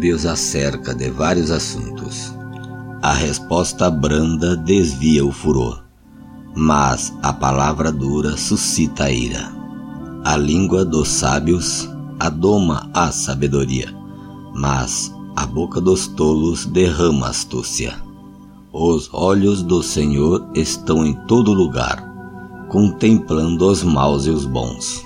provérbios acerca de vários assuntos. A resposta branda desvia o furor, mas a palavra dura suscita a ira. A língua dos sábios adoma a sabedoria, mas a boca dos tolos derrama astúcia. Os olhos do Senhor estão em todo lugar, contemplando os maus e os bons.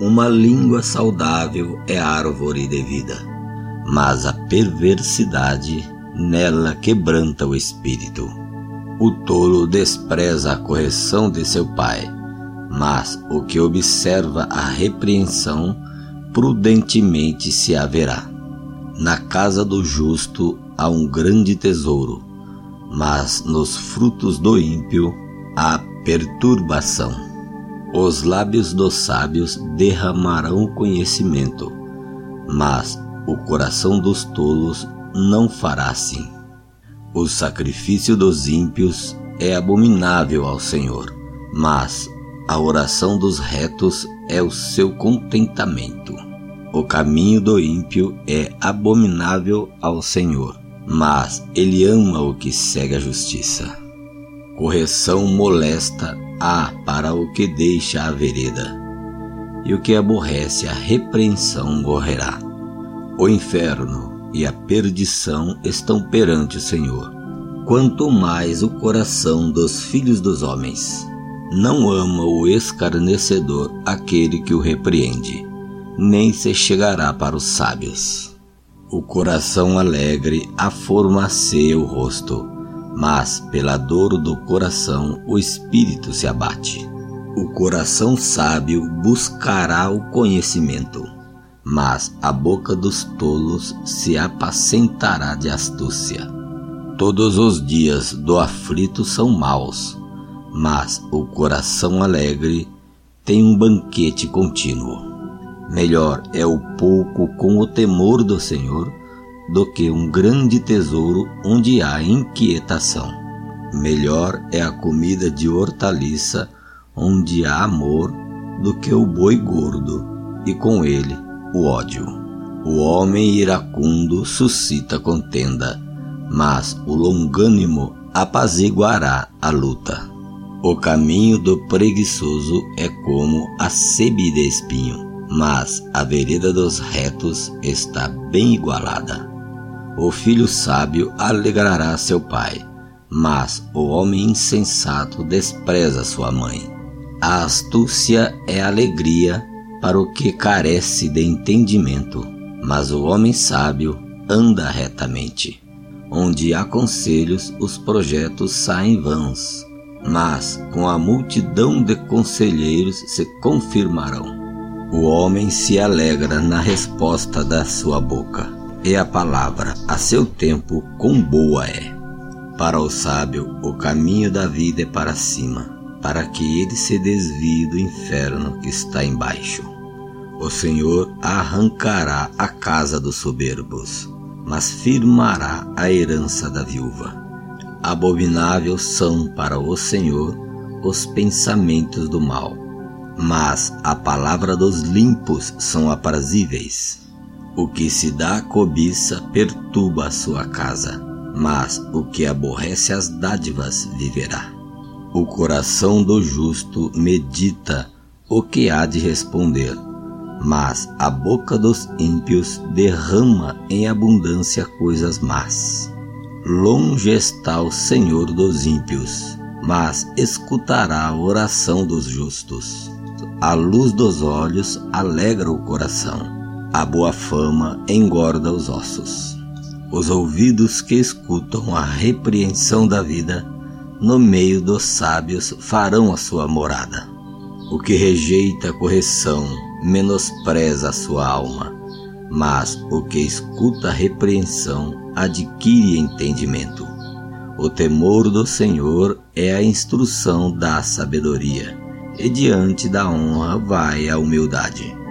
Uma língua saudável é árvore de vida, mas a perversidade nela quebranta o espírito. O tolo despreza a correção de seu pai, mas o que observa a repreensão prudentemente se haverá. Na casa do justo há um grande tesouro, mas nos frutos do ímpio há perturbação. Os lábios dos sábios derramarão conhecimento, mas o coração dos tolos não fará assim. O sacrifício dos ímpios é abominável ao Senhor, mas a oração dos retos é o seu contentamento. O caminho do ímpio é abominável ao Senhor, mas ele ama o que segue a justiça. Correção molesta há para o que deixa a vereda, e o que aborrece a repreensão morrerá. O inferno e a perdição estão perante o Senhor. Quanto mais o coração dos filhos dos homens não ama o escarnecedor aquele que o repreende, nem se chegará para os sábios. O coração alegre aformaceia o rosto, mas pela dor do coração o espírito se abate. O coração sábio buscará o conhecimento mas a boca dos tolos se apacentará de astúcia. Todos os dias do aflito são maus, mas o coração alegre tem um banquete contínuo. Melhor é o pouco com o temor do Senhor do que um grande tesouro onde há inquietação. Melhor é a comida de hortaliça onde há amor do que o boi gordo e com ele o ódio. O homem iracundo suscita contenda, mas o longânimo apaziguará a luta. O caminho do preguiçoso é como a sebe de espinho, mas a vereda dos retos está bem igualada. O filho sábio alegrará seu pai, mas o homem insensato despreza sua mãe. A astúcia é alegria para o que carece de entendimento, mas o homem sábio anda retamente. Onde há conselhos, os projetos saem vãos, mas com a multidão de conselheiros se confirmarão. O homem se alegra na resposta da sua boca, e a palavra a seu tempo quão boa é. Para o sábio, o caminho da vida é para cima, para que ele se desvie do inferno que está embaixo. O Senhor arrancará a casa dos soberbos, mas firmará a herança da viúva. Abomináveis são para o Senhor os pensamentos do mal, mas a palavra dos limpos são aprazíveis. O que se dá cobiça perturba a sua casa, mas o que aborrece as dádivas viverá. O coração do justo medita o que há de responder mas a boca dos ímpios derrama em abundância coisas más. Longe está o Senhor dos ímpios, mas escutará a oração dos justos. A luz dos olhos alegra o coração, a boa fama engorda os ossos. Os ouvidos que escutam a repreensão da vida, no meio dos sábios farão a sua morada. O que rejeita a correção menospreza a sua alma, mas o que escuta a repreensão adquire entendimento. O temor do Senhor é a instrução da sabedoria, e diante da honra vai a humildade.